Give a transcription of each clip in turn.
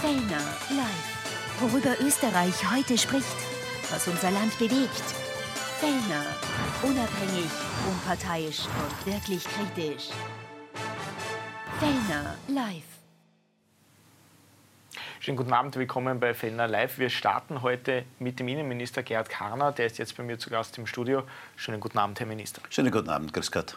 Fellner live. Worüber Österreich heute spricht, was unser Land bewegt. Fellner. Unabhängig, unparteiisch und wirklich kritisch. Fellner live. Schönen guten Abend, willkommen bei Fellner Live. Wir starten heute mit dem Innenminister Gerhard Karner, der ist jetzt bei mir zu Gast im Studio. Schönen guten Abend, Herr Minister. Schönen guten Abend, grüß Gott.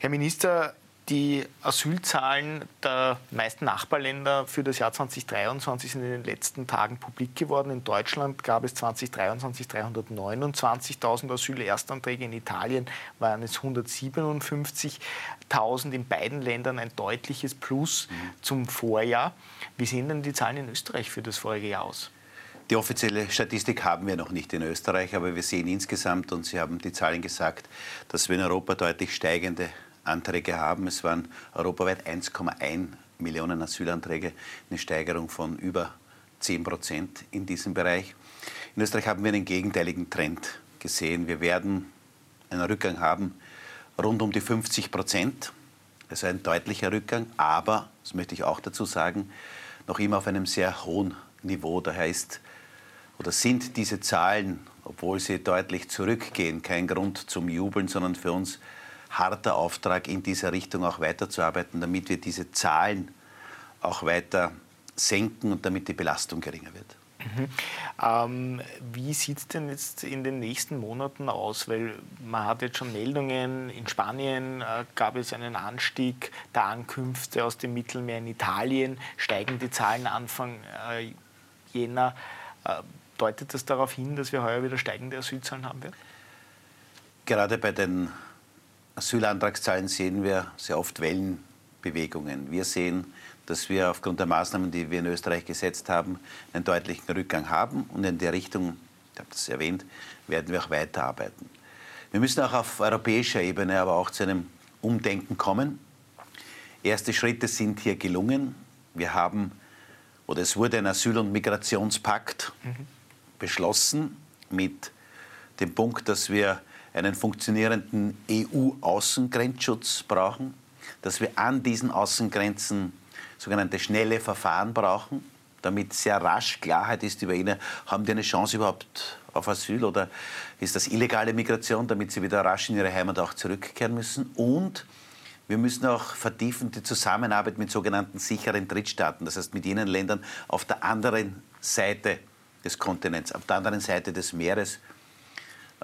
Herr Minister, die Asylzahlen der meisten Nachbarländer für das Jahr 2023 sind in den letzten Tagen publik geworden. In Deutschland gab es 2023 329.000 Asylerstanträge, in Italien waren es 157.000, in beiden Ländern ein deutliches Plus zum Vorjahr. Wie sehen denn die Zahlen in Österreich für das vorige Jahr aus? Die offizielle Statistik haben wir noch nicht in Österreich, aber wir sehen insgesamt, und Sie haben die Zahlen gesagt, dass wir in Europa deutlich steigende Anträge haben. Es waren europaweit 1,1 Millionen Asylanträge, eine Steigerung von über 10 Prozent in diesem Bereich. In Österreich haben wir einen gegenteiligen Trend gesehen. Wir werden einen Rückgang haben rund um die 50 Prozent. Also ein deutlicher Rückgang, aber, das möchte ich auch dazu sagen, noch immer auf einem sehr hohen Niveau. Daher ist oder sind diese Zahlen, obwohl sie deutlich zurückgehen, kein Grund zum Jubeln, sondern für uns harter Auftrag, in dieser Richtung auch weiterzuarbeiten, damit wir diese Zahlen auch weiter senken und damit die Belastung geringer wird. Mhm. Ähm, wie sieht es denn jetzt in den nächsten Monaten aus? Weil man hat jetzt schon Meldungen, in Spanien äh, gab es einen Anstieg der Ankünfte aus dem Mittelmeer, in Italien steigen die Zahlen Anfang äh, Jänner. Äh, deutet das darauf hin, dass wir heuer wieder steigende Asylzahlen haben werden? Gerade bei den Asylantragszahlen sehen wir sehr oft Wellenbewegungen. Wir sehen, dass wir aufgrund der Maßnahmen, die wir in Österreich gesetzt haben, einen deutlichen Rückgang haben. Und in der Richtung, ich habe das erwähnt, werden wir auch weiterarbeiten. Wir müssen auch auf europäischer Ebene aber auch zu einem Umdenken kommen. Erste Schritte sind hier gelungen. Wir haben, oder es wurde ein Asyl- und Migrationspakt mhm. beschlossen mit dem Punkt, dass wir einen funktionierenden EU-Außengrenzschutz brauchen, dass wir an diesen Außengrenzen sogenannte schnelle Verfahren brauchen, damit sehr rasch Klarheit ist über ihnen, haben die eine Chance überhaupt auf Asyl oder ist das illegale Migration, damit sie wieder rasch in ihre Heimat auch zurückkehren müssen. Und wir müssen auch vertiefen die Zusammenarbeit mit sogenannten sicheren Drittstaaten, das heißt mit jenen Ländern auf der anderen Seite des Kontinents, auf der anderen Seite des Meeres,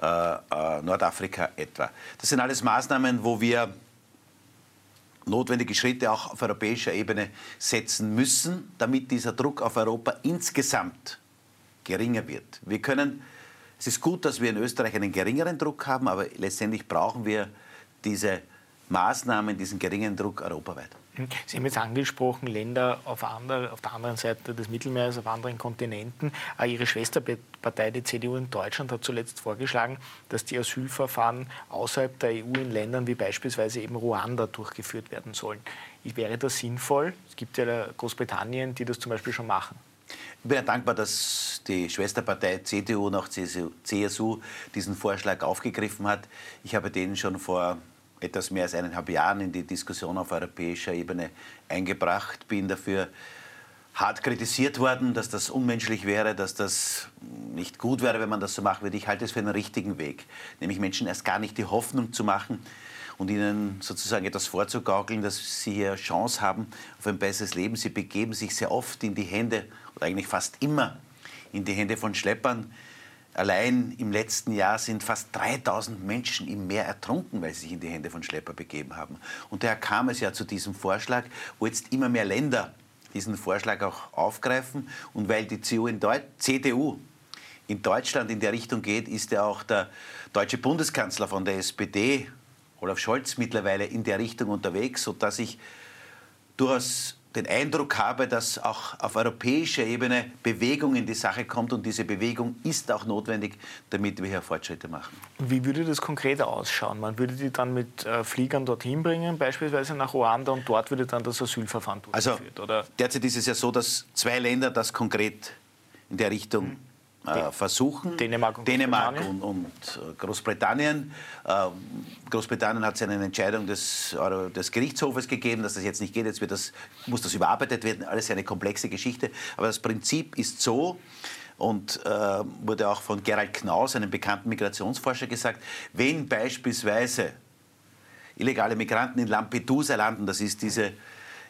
äh, äh, Nordafrika etwa. Das sind alles Maßnahmen, wo wir notwendige Schritte auch auf europäischer Ebene setzen müssen, damit dieser Druck auf Europa insgesamt geringer wird. Wir können, es ist gut, dass wir in Österreich einen geringeren Druck haben, aber letztendlich brauchen wir diese Maßnahmen, diesen geringen Druck europaweit. Sie haben jetzt angesprochen, Länder auf, andere, auf der anderen Seite des Mittelmeers, auf anderen Kontinenten. Äh, Ihre Schwesterpartei, die CDU in Deutschland, hat zuletzt vorgeschlagen, dass die Asylverfahren außerhalb der EU in Ländern wie beispielsweise eben Ruanda durchgeführt werden sollen. Wäre das sinnvoll? Es gibt ja Großbritannien, die das zum Beispiel schon machen. Ich bin ja dankbar, dass die Schwesterpartei CDU nach CSU diesen Vorschlag aufgegriffen hat. Ich habe den schon vor etwas mehr als eineinhalb Jahren in die Diskussion auf europäischer Ebene eingebracht. Bin dafür hart kritisiert worden, dass das unmenschlich wäre, dass das nicht gut wäre, wenn man das so machen würde. Ich halte es für einen richtigen Weg, nämlich Menschen erst gar nicht die Hoffnung zu machen und ihnen sozusagen etwas vorzugaukeln, dass sie hier Chance haben auf ein besseres Leben. Sie begeben sich sehr oft in die Hände, oder eigentlich fast immer in die Hände von Schleppern, Allein im letzten Jahr sind fast 3000 Menschen im Meer ertrunken, weil sie sich in die Hände von Schlepper begeben haben. Und daher kam es ja zu diesem Vorschlag, wo jetzt immer mehr Länder diesen Vorschlag auch aufgreifen. Und weil die CDU in, CDU in Deutschland in der Richtung geht, ist ja auch der deutsche Bundeskanzler von der SPD, Olaf Scholz, mittlerweile in der Richtung unterwegs, sodass ich durchaus den Eindruck habe, dass auch auf europäischer Ebene Bewegung in die Sache kommt und diese Bewegung ist auch notwendig, damit wir hier Fortschritte machen. Wie würde das konkret ausschauen? Man würde die dann mit äh, Fliegern dorthin bringen, beispielsweise nach Ruanda und dort würde dann das Asylverfahren also, durchgeführt, also, oder? Derzeit ist es ja so, dass zwei Länder das konkret in der Richtung mhm. Äh, versuchen. Dänemark und Dänemark Großbritannien. und, und Großbritannien. Äh, Großbritannien hat eine Entscheidung des, des Gerichtshofes gegeben, dass das jetzt nicht geht. Jetzt das, muss das überarbeitet werden. Alles eine komplexe Geschichte. Aber das Prinzip ist so, und äh, wurde auch von Gerald Knaus, einem bekannten Migrationsforscher, gesagt, wenn beispielsweise illegale Migranten in Lampedusa landen, das ist diese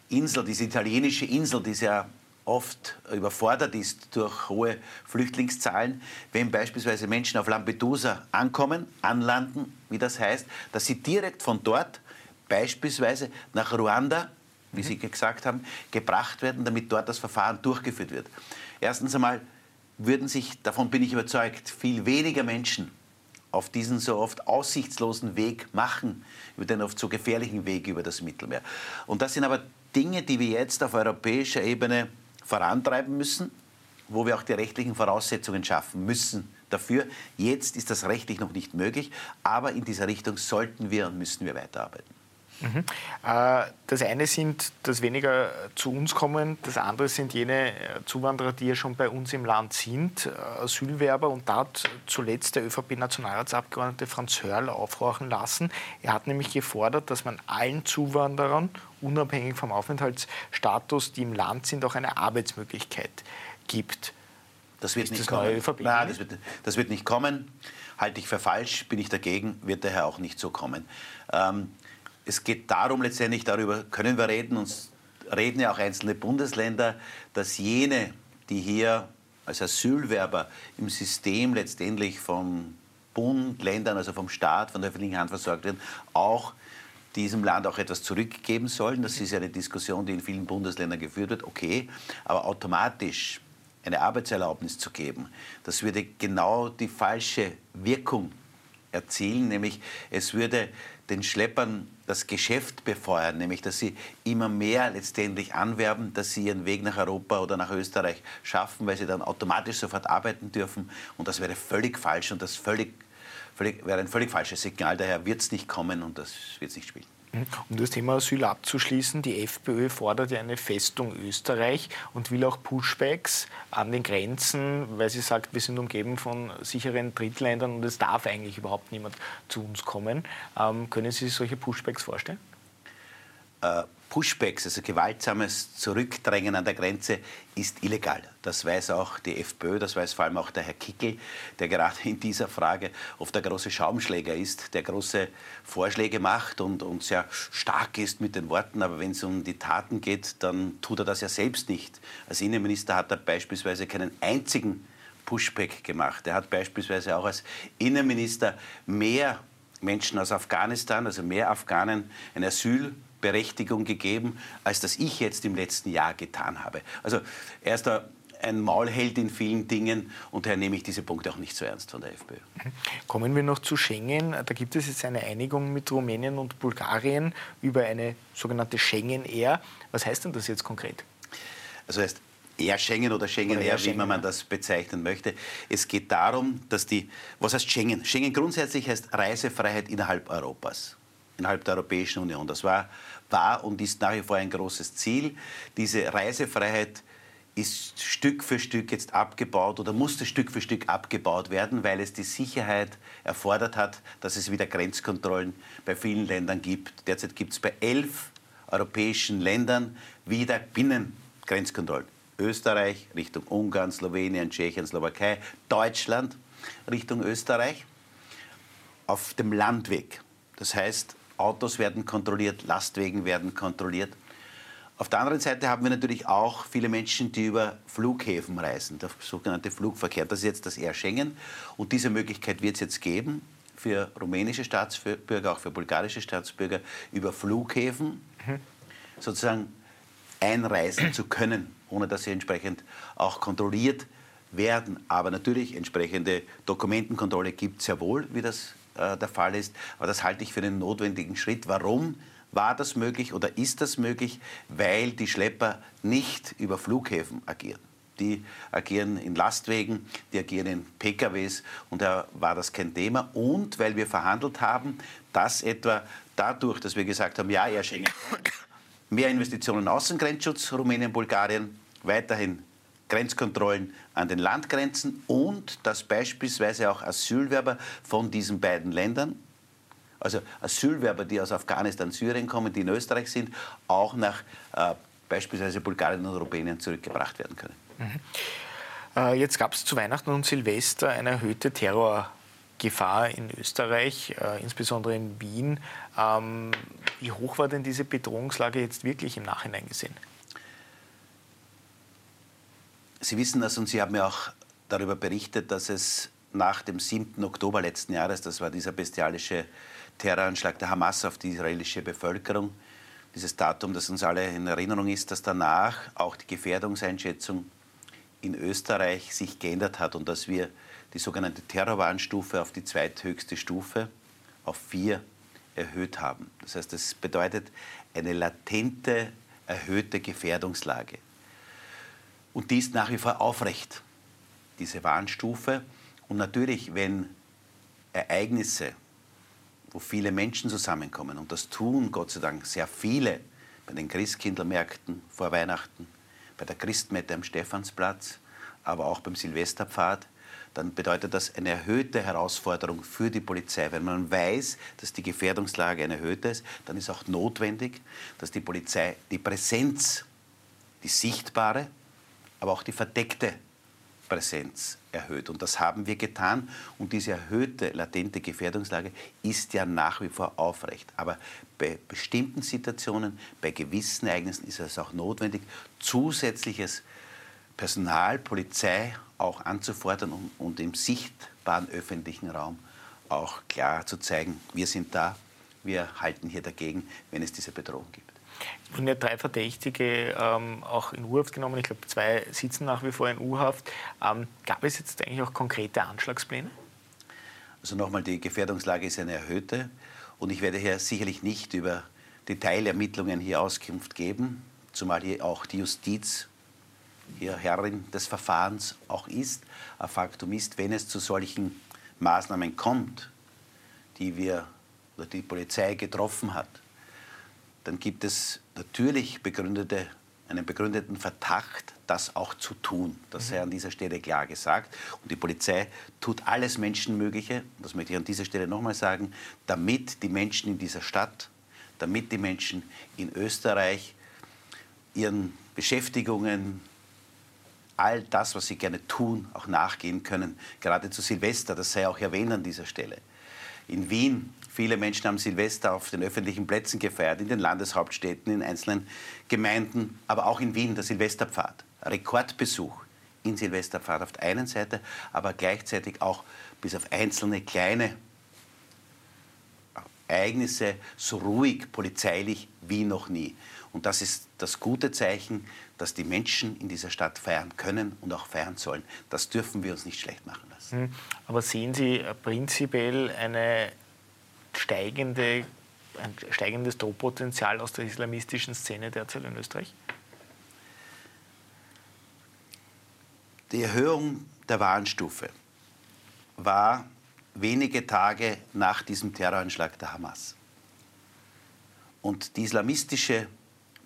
Insel, diese italienische Insel, die sehr oft überfordert ist durch hohe Flüchtlingszahlen, wenn beispielsweise Menschen auf Lampedusa ankommen, anlanden, wie das heißt, dass sie direkt von dort beispielsweise nach Ruanda, wie Sie gesagt haben, gebracht werden, damit dort das Verfahren durchgeführt wird. Erstens einmal würden sich, davon bin ich überzeugt, viel weniger Menschen auf diesen so oft aussichtslosen Weg machen, über den oft so gefährlichen Weg über das Mittelmeer. Und das sind aber Dinge, die wir jetzt auf europäischer Ebene vorantreiben müssen, wo wir auch die rechtlichen Voraussetzungen schaffen müssen dafür. Jetzt ist das rechtlich noch nicht möglich, aber in dieser Richtung sollten wir und müssen wir weiterarbeiten. Mhm. Äh, das eine sind, dass weniger zu uns kommen, das andere sind jene äh, Zuwanderer, die ja schon bei uns im Land sind, äh, Asylwerber. Und da hat zuletzt der ÖVP-Nationalratsabgeordnete Franz Hörl aufhorchen lassen. Er hat nämlich gefordert, dass man allen Zuwanderern, unabhängig vom Aufenthaltsstatus, die im Land sind, auch eine Arbeitsmöglichkeit gibt. Das wird ist nicht das kommen. Nein, das wird, das wird, nicht kommen. Halte ich für falsch, bin ich dagegen, wird daher auch nicht so kommen. Ähm, es geht darum, letztendlich darüber können wir reden, und reden ja auch einzelne Bundesländer, dass jene, die hier als Asylwerber im System letztendlich vom Bund, Ländern, also vom Staat, von der öffentlichen Hand versorgt werden, auch diesem Land auch etwas zurückgeben sollen. Das ist ja eine Diskussion, die in vielen Bundesländern geführt wird. Okay, aber automatisch eine Arbeitserlaubnis zu geben, das würde genau die falsche Wirkung erzielen, nämlich es würde den Schleppern das Geschäft befeuern, nämlich dass sie immer mehr letztendlich anwerben, dass sie ihren Weg nach Europa oder nach Österreich schaffen, weil sie dann automatisch sofort arbeiten dürfen. Und das wäre völlig falsch und das völlig, völlig, wäre ein völlig falsches Signal. Daher wird es nicht kommen und das wird es nicht spielen. Um das Thema Asyl abzuschließen, die FPÖ fordert ja eine Festung Österreich und will auch Pushbacks an den Grenzen, weil sie sagt, wir sind umgeben von sicheren Drittländern und es darf eigentlich überhaupt niemand zu uns kommen. Ähm, können Sie sich solche Pushbacks vorstellen? Äh, Pushbacks, also gewaltsames Zurückdrängen an der Grenze, ist illegal. Das weiß auch die FPÖ, das weiß vor allem auch der Herr Kickel, der gerade in dieser Frage oft der große Schaumschläger ist, der große Vorschläge macht und, und sehr stark ist mit den Worten. Aber wenn es um die Taten geht, dann tut er das ja selbst nicht. Als Innenminister hat er beispielsweise keinen einzigen Pushback gemacht. Er hat beispielsweise auch als Innenminister mehr Menschen aus Afghanistan, also mehr Afghanen, ein Asyl Berechtigung gegeben, als das ich jetzt im letzten Jahr getan habe. Also er ist da ein Maulheld in vielen Dingen und daher nehme ich diese Punkte auch nicht so ernst von der FPÖ. Kommen wir noch zu Schengen. Da gibt es jetzt eine Einigung mit Rumänien und Bulgarien über eine sogenannte Schengen-Air. Was heißt denn das jetzt konkret? Also heißt Air Schengen oder Schengen oder Air, wie immer man das bezeichnen möchte. Es geht darum, dass die, was heißt Schengen? Schengen grundsätzlich heißt Reisefreiheit innerhalb Europas innerhalb der Europäischen Union. Das war, war und ist nach wie vor ein großes Ziel. Diese Reisefreiheit ist Stück für Stück jetzt abgebaut oder musste Stück für Stück abgebaut werden, weil es die Sicherheit erfordert hat, dass es wieder Grenzkontrollen bei vielen Ländern gibt. Derzeit gibt es bei elf europäischen Ländern wieder Binnengrenzkontrollen. Österreich Richtung Ungarn, Slowenien, Tschechien, Slowakei, Deutschland Richtung Österreich auf dem Landweg. Das heißt, Autos werden kontrolliert, Lastwagen werden kontrolliert. Auf der anderen Seite haben wir natürlich auch viele Menschen, die über Flughäfen reisen, der sogenannte Flugverkehr. Das ist jetzt das Air Schengen und diese Möglichkeit wird es jetzt geben für rumänische Staatsbürger, auch für bulgarische Staatsbürger, über Flughäfen mhm. sozusagen einreisen zu können, ohne dass sie entsprechend auch kontrolliert werden. Aber natürlich entsprechende Dokumentenkontrolle gibt es ja wohl, wie das äh, der Fall ist. Aber das halte ich für einen notwendigen Schritt. Warum? War das möglich oder ist das möglich? Weil die Schlepper nicht über Flughäfen agieren. Die agieren in Lastwagen, die agieren in PKWs und da war das kein Thema. Und weil wir verhandelt haben, dass etwa dadurch, dass wir gesagt haben, ja, er Schengen, mehr Investitionen in Außengrenzschutz, Rumänien, Bulgarien, weiterhin Grenzkontrollen an den Landgrenzen und dass beispielsweise auch Asylwerber von diesen beiden Ländern, also Asylwerber, die aus Afghanistan, Syrien kommen, die in Österreich sind, auch nach äh, beispielsweise Bulgarien und Rumänien zurückgebracht werden können. Mhm. Äh, jetzt gab es zu Weihnachten und Silvester eine erhöhte Terrorgefahr in Österreich, äh, insbesondere in Wien. Ähm, wie hoch war denn diese Bedrohungslage jetzt wirklich im Nachhinein gesehen? Sie wissen das und Sie haben ja auch darüber berichtet, dass es nach dem 7. Oktober letzten Jahres, das war dieser bestialische Terroranschlag der Hamas auf die israelische Bevölkerung, dieses Datum, das uns alle in Erinnerung ist, dass danach auch die Gefährdungseinschätzung in Österreich sich geändert hat und dass wir die sogenannte Terrorwarnstufe auf die zweithöchste Stufe, auf vier, erhöht haben. Das heißt, das bedeutet eine latente, erhöhte Gefährdungslage. Und die ist nach wie vor aufrecht, diese Warnstufe. Und natürlich, wenn Ereignisse, wo viele Menschen zusammenkommen, und das tun Gott sei Dank sehr viele bei den Christkindlmärkten vor Weihnachten, bei der Christmette am Stephansplatz, aber auch beim Silvesterpfad, dann bedeutet das eine erhöhte Herausforderung für die Polizei. Wenn man weiß, dass die Gefährdungslage eine erhöhte ist, dann ist auch notwendig, dass die Polizei die Präsenz, die sichtbare, aber auch die verdeckte Präsenz erhöht. Und das haben wir getan. Und diese erhöhte latente Gefährdungslage ist ja nach wie vor aufrecht. Aber bei bestimmten Situationen, bei gewissen Ereignissen ist es auch notwendig, zusätzliches Personal, Polizei auch anzufordern und, und im sichtbaren öffentlichen Raum auch klar zu zeigen, wir sind da, wir halten hier dagegen, wenn es diese Bedrohung gibt. Wurden ja drei Verdächtige ähm, auch in U-Haft genommen. Ich glaube, zwei sitzen nach wie vor in U-Haft. Ähm, gab es jetzt eigentlich auch konkrete Anschlagspläne? Also nochmal, die Gefährdungslage ist eine erhöhte. Und ich werde hier sicherlich nicht über Detailermittlungen hier Auskunft geben, zumal hier auch die Justiz hier Herrin des Verfahrens auch ist. Ein Faktum ist, wenn es zu solchen Maßnahmen kommt, die wir oder die Polizei getroffen hat, dann gibt es natürlich begründete, einen begründeten Verdacht, das auch zu tun. Das sei mhm. an dieser Stelle klar gesagt. Und die Polizei tut alles Menschenmögliche, das möchte ich an dieser Stelle nochmal sagen, damit die Menschen in dieser Stadt, damit die Menschen in Österreich ihren Beschäftigungen, all das, was sie gerne tun, auch nachgehen können. Gerade zu Silvester, das sei auch erwähnt an dieser Stelle. In Wien Viele Menschen haben Silvester auf den öffentlichen Plätzen gefeiert, in den Landeshauptstädten, in einzelnen Gemeinden, aber auch in Wien der Silvesterpfad. Rekordbesuch in Silvesterpfad auf der einen Seite, aber gleichzeitig auch bis auf einzelne kleine Ereignisse so ruhig polizeilich wie noch nie. Und das ist das gute Zeichen, dass die Menschen in dieser Stadt feiern können und auch feiern sollen. Das dürfen wir uns nicht schlecht machen lassen. Hm. Aber sehen Sie prinzipiell eine steigende, ein steigendes Drohpotenzial aus der islamistischen Szene derzeit in Österreich? Die Erhöhung der Warnstufe war wenige Tage nach diesem Terroranschlag der Hamas. Und die islamistische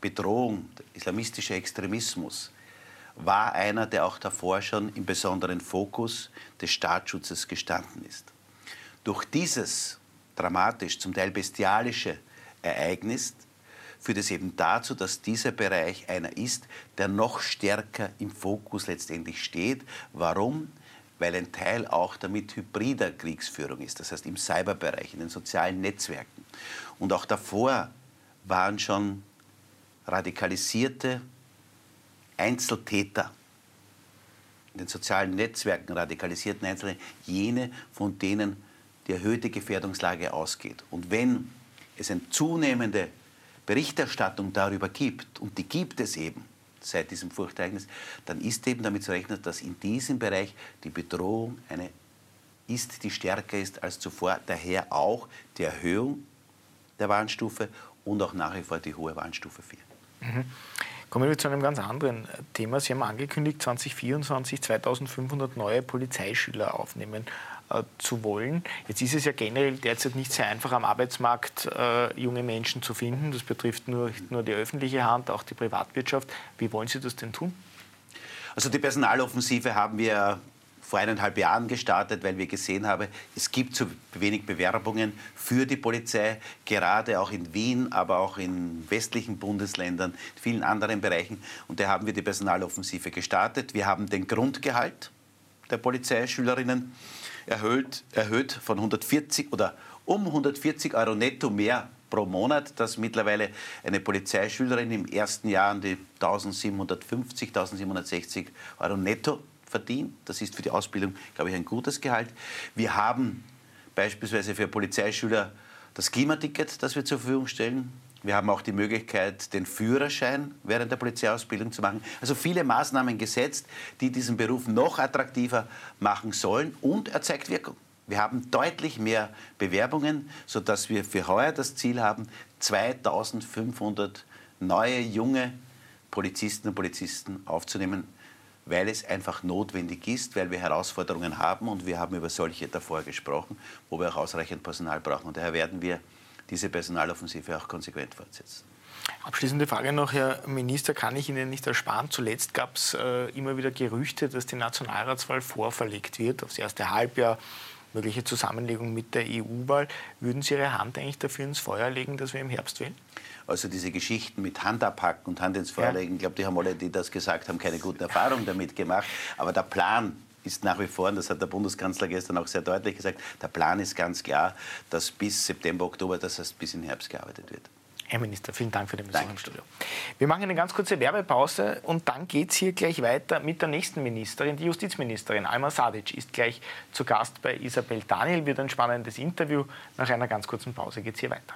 Bedrohung, der islamistische Extremismus war einer, der auch davor schon im besonderen Fokus des Staatsschutzes gestanden ist. Durch dieses dramatisch, zum Teil bestialische Ereignis führt es eben dazu, dass dieser Bereich einer ist, der noch stärker im Fokus letztendlich steht. Warum? Weil ein Teil auch damit hybrider Kriegsführung ist, das heißt im Cyberbereich, in den sozialen Netzwerken. Und auch davor waren schon radikalisierte Einzeltäter in den sozialen Netzwerken radikalisierten Einzelne, jene, von denen die erhöhte Gefährdungslage ausgeht. Und wenn es eine zunehmende Berichterstattung darüber gibt, und die gibt es eben seit diesem Furchtereignis, dann ist eben damit zu rechnen, dass in diesem Bereich die Bedrohung eine ist, die stärker ist als zuvor. Daher auch die Erhöhung der Warnstufe und auch nach wie vor die hohe Warnstufe 4. Mhm. Kommen wir zu einem ganz anderen Thema. Sie haben angekündigt, 2024 2500 neue Polizeischüler aufnehmen äh, zu wollen. Jetzt ist es ja generell derzeit nicht sehr einfach am Arbeitsmarkt äh, junge Menschen zu finden. Das betrifft nur, nur die öffentliche Hand, auch die Privatwirtschaft. Wie wollen Sie das denn tun? Also die Personaloffensive haben wir vor eineinhalb Jahren gestartet, weil wir gesehen haben, es gibt zu wenig Bewerbungen für die Polizei, gerade auch in Wien, aber auch in westlichen Bundesländern, in vielen anderen Bereichen. Und da haben wir die Personaloffensive gestartet. Wir haben den Grundgehalt der Polizeischülerinnen erhöht, erhöht von 140 oder um 140 Euro netto mehr pro Monat, dass mittlerweile eine Polizeischülerin im ersten Jahr an die 1750, 1760 Euro netto verdient. Das ist für die Ausbildung, glaube ich, ein gutes Gehalt. Wir haben beispielsweise für Polizeischüler das Klimaticket, das wir zur Verfügung stellen. Wir haben auch die Möglichkeit, den Führerschein während der Polizeiausbildung zu machen. Also viele Maßnahmen gesetzt, die diesen Beruf noch attraktiver machen sollen und er zeigt Wirkung. Wir haben deutlich mehr Bewerbungen, sodass wir für heuer das Ziel haben, 2500 neue junge Polizisten und Polizisten aufzunehmen weil es einfach notwendig ist, weil wir Herausforderungen haben und wir haben über solche davor gesprochen, wo wir auch ausreichend Personal brauchen. Und daher werden wir diese Personaloffensive auch konsequent fortsetzen. Abschließende Frage noch, Herr Minister, kann ich Ihnen nicht ersparen? Zuletzt gab es äh, immer wieder Gerüchte, dass die Nationalratswahl vorverlegt wird aufs erste Halbjahr, mögliche Zusammenlegung mit der EU-Wahl. Würden Sie Ihre Hand eigentlich dafür ins Feuer legen, dass wir im Herbst wählen? Also diese Geschichten mit Hand abhacken und Hand ins Feuer legen, ich glaube, die haben alle, die das gesagt haben, keine guten Erfahrungen damit gemacht. Aber der Plan ist nach wie vor, und das hat der Bundeskanzler gestern auch sehr deutlich gesagt, der Plan ist ganz klar, dass bis September, Oktober, das heißt bis in Herbst gearbeitet wird. Herr Minister, vielen Dank für den Besuch Danke. im Studio. Wir machen eine ganz kurze Werbepause und dann geht es hier gleich weiter mit der nächsten Ministerin. Die Justizministerin Alma Sadic ist gleich zu Gast bei Isabel Daniel, wird ein spannendes Interview. Nach einer ganz kurzen Pause geht es hier weiter.